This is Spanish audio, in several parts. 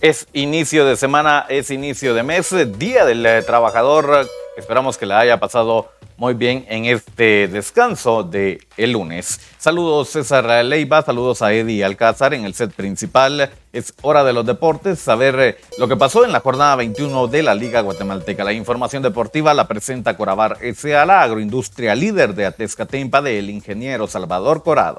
Es inicio de semana, es inicio de mes, Día del eh, Trabajador. Esperamos que la haya pasado muy bien en este descanso de el lunes. Saludos César Leiva, saludos a Eddie Alcázar en el set principal. Es hora de los deportes, saber eh, lo que pasó en la jornada 21 de la Liga Guatemalteca. La información deportiva la presenta Corabar S.A., la agroindustria líder de Atezcatempa del ingeniero Salvador Corado.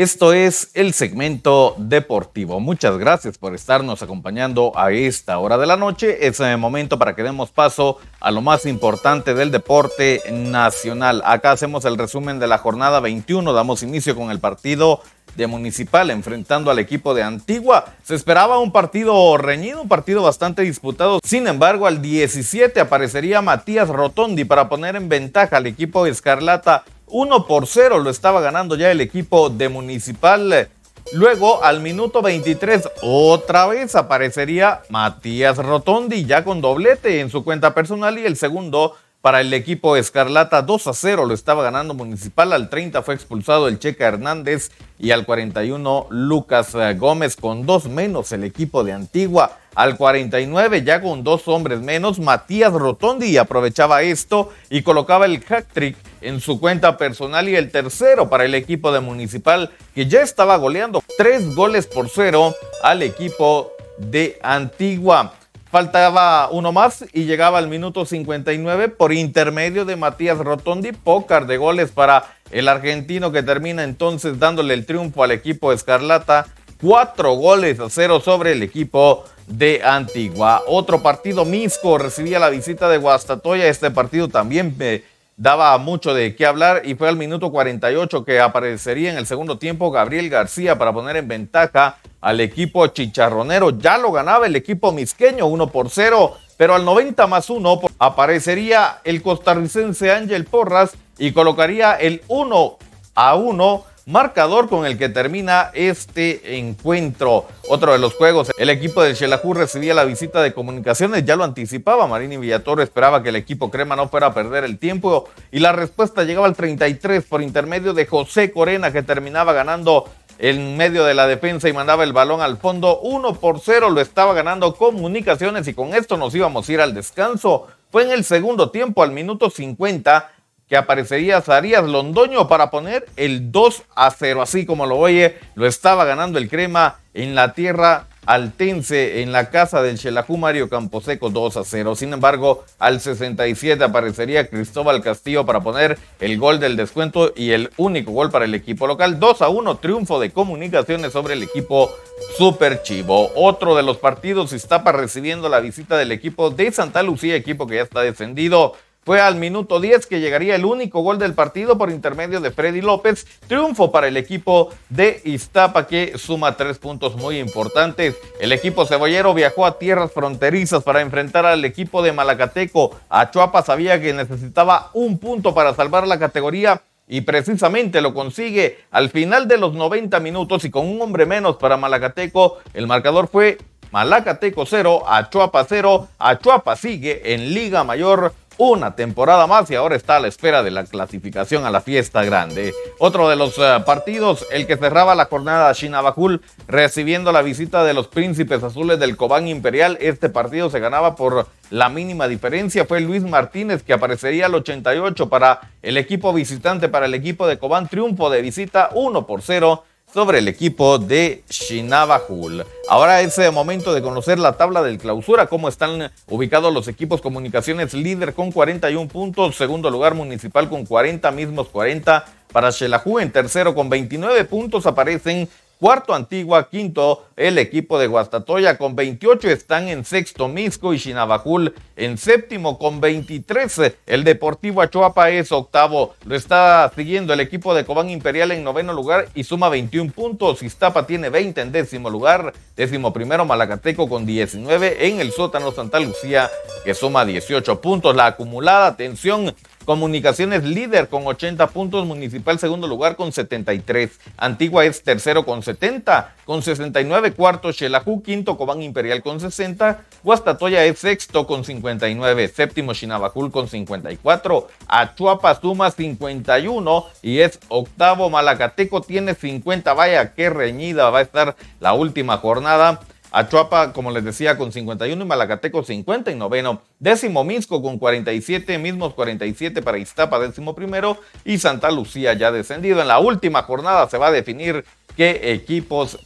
Esto es el segmento deportivo. Muchas gracias por estarnos acompañando a esta hora de la noche. Es el momento para que demos paso a lo más importante del deporte nacional. Acá hacemos el resumen de la jornada 21. Damos inicio con el partido de Municipal enfrentando al equipo de Antigua. Se esperaba un partido reñido, un partido bastante disputado. Sin embargo, al 17 aparecería Matías Rotondi para poner en ventaja al equipo Escarlata 1 por 0 lo estaba ganando ya el equipo de Municipal. Luego, al minuto 23, otra vez aparecería Matías Rotondi, ya con doblete en su cuenta personal. Y el segundo para el equipo Escarlata, 2 a 0 lo estaba ganando Municipal. Al 30 fue expulsado el Checa Hernández y al 41 Lucas Gómez con dos menos el equipo de Antigua. Al 49, ya con dos hombres menos, Matías Rotondi aprovechaba esto y colocaba el hat-trick en su cuenta personal y el tercero para el equipo de Municipal, que ya estaba goleando tres goles por cero al equipo de Antigua. Faltaba uno más y llegaba al minuto 59 por intermedio de Matías Rotondi, pócar de goles para el argentino que termina entonces dándole el triunfo al equipo Escarlata. Cuatro goles a cero sobre el equipo de Antigua. Otro partido Misco recibía la visita de Guastatoya. Este partido también me daba mucho de qué hablar y fue al minuto 48 que aparecería en el segundo tiempo Gabriel García para poner en ventaja al equipo chicharronero. Ya lo ganaba el equipo misqueño 1 por 0, pero al 90 más 1 aparecería el costarricense Ángel Porras y colocaría el 1 a 1 marcador con el que termina este encuentro. Otro de los juegos, el equipo del Xelajú recibía la visita de comunicaciones, ya lo anticipaba, Marini Villatoro esperaba que el equipo crema no fuera a perder el tiempo y la respuesta llegaba al 33 por intermedio de José Corena que terminaba ganando en medio de la defensa y mandaba el balón al fondo. 1 por 0 lo estaba ganando comunicaciones y con esto nos íbamos a ir al descanso. Fue en el segundo tiempo, al minuto 50, que aparecería Zarías Londoño para poner el 2 a 0. Así como lo oye, lo estaba ganando el crema en la tierra altense en la casa del Xelajú Mario Camposeco 2 a 0. Sin embargo, al 67 aparecería Cristóbal Castillo para poner el gol del descuento y el único gol para el equipo local. 2 a 1, triunfo de comunicaciones sobre el equipo Super Chivo. Otro de los partidos, Iztapa recibiendo la visita del equipo de Santa Lucía, equipo que ya está descendido. Fue al minuto 10 que llegaría el único gol del partido por intermedio de Freddy López. Triunfo para el equipo de Iztapa que suma tres puntos muy importantes. El equipo cebollero viajó a tierras fronterizas para enfrentar al equipo de Malacateco. Achuapa sabía que necesitaba un punto para salvar la categoría y precisamente lo consigue al final de los 90 minutos y con un hombre menos para Malacateco. El marcador fue Malacateco 0, Achuapa 0. Achuapa sigue en Liga Mayor una temporada más y ahora está a la espera de la clasificación a la fiesta grande. Otro de los eh, partidos, el que cerraba la jornada Shinabajul, recibiendo la visita de los príncipes azules del Cobán Imperial. Este partido se ganaba por la mínima diferencia. Fue Luis Martínez que aparecería al 88 para el equipo visitante, para el equipo de Cobán. Triunfo de visita 1 por 0 sobre el equipo de Shinabajul. Ahora es el momento de conocer la tabla del clausura, cómo están ubicados los equipos comunicaciones líder con 41 puntos, segundo lugar municipal con 40, mismos 40 para Xelajú, en tercero con 29 puntos aparecen Cuarto Antigua, quinto el equipo de Guastatoya con 28 están en sexto Misco y Chinabajul en séptimo con 23. El Deportivo Achuapa es octavo. Lo está siguiendo el equipo de Cobán Imperial en noveno lugar y suma 21 puntos. Iztapa tiene 20 en décimo lugar. Décimo primero Malacateco con 19 en el sótano Santa Lucía que suma 18 puntos. La acumulada, atención, Comunicaciones líder con 80 puntos, Municipal segundo lugar con 73, Antigua es tercero con 70, con 69 cuarto Xelajú, quinto Cobán Imperial con 60, Guastatoya es sexto con 59, séptimo Chinabajul con 54, Achuapa suma 51 y es octavo Malacateco tiene 50, vaya qué reñida va a estar la última jornada. Achuapa, como les decía, con 51 y Malacateco 59. Décimo Misco con 47, mismos 47 para Iztapa, décimo primero. Y Santa Lucía ya descendido. En la última jornada se va a definir qué equipos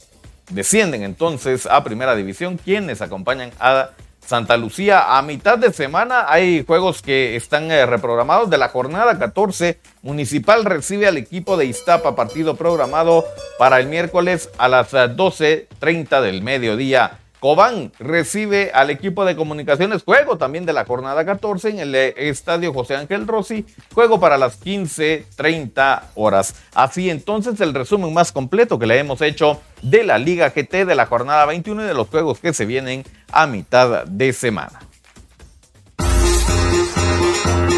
descienden entonces a primera división, quienes acompañan a Santa Lucía. A mitad de semana hay juegos que están eh, reprogramados de la jornada 14. Municipal recibe al equipo de Iztapa, partido programado para el miércoles a las 12.30 eh, del mediodía. Cobán recibe al equipo de comunicaciones, juego también de la jornada 14 en el estadio José Ángel Rossi, juego para las 15.30 horas. Así entonces el resumen más completo que le hemos hecho de la Liga GT de la jornada 21 y de los juegos que se vienen a mitad de semana.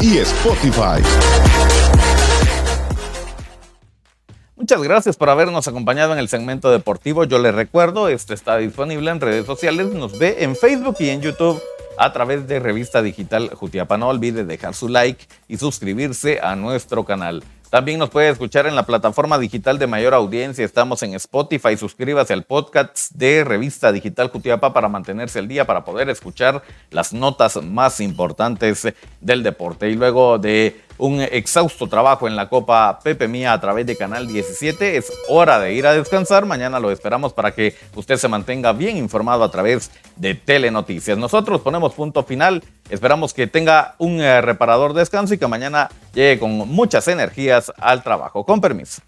y Spotify. Muchas gracias por habernos acompañado en el segmento deportivo. Yo les recuerdo, este está disponible en redes sociales, nos ve en Facebook y en YouTube a través de Revista Digital Jutiapa. No olvide dejar su like y suscribirse a nuestro canal. También nos puede escuchar en la plataforma digital de mayor audiencia. Estamos en Spotify. Suscríbase al podcast de Revista Digital Cutiapa para mantenerse al día, para poder escuchar las notas más importantes del deporte. Y luego de un exhausto trabajo en la Copa Pepe Mía a través de Canal 17, es hora de ir a descansar. Mañana lo esperamos para que usted se mantenga bien informado a través de Telenoticias. Nosotros ponemos punto final. Esperamos que tenga un eh, reparador descanso y que mañana llegue con muchas energías al trabajo. Con permiso.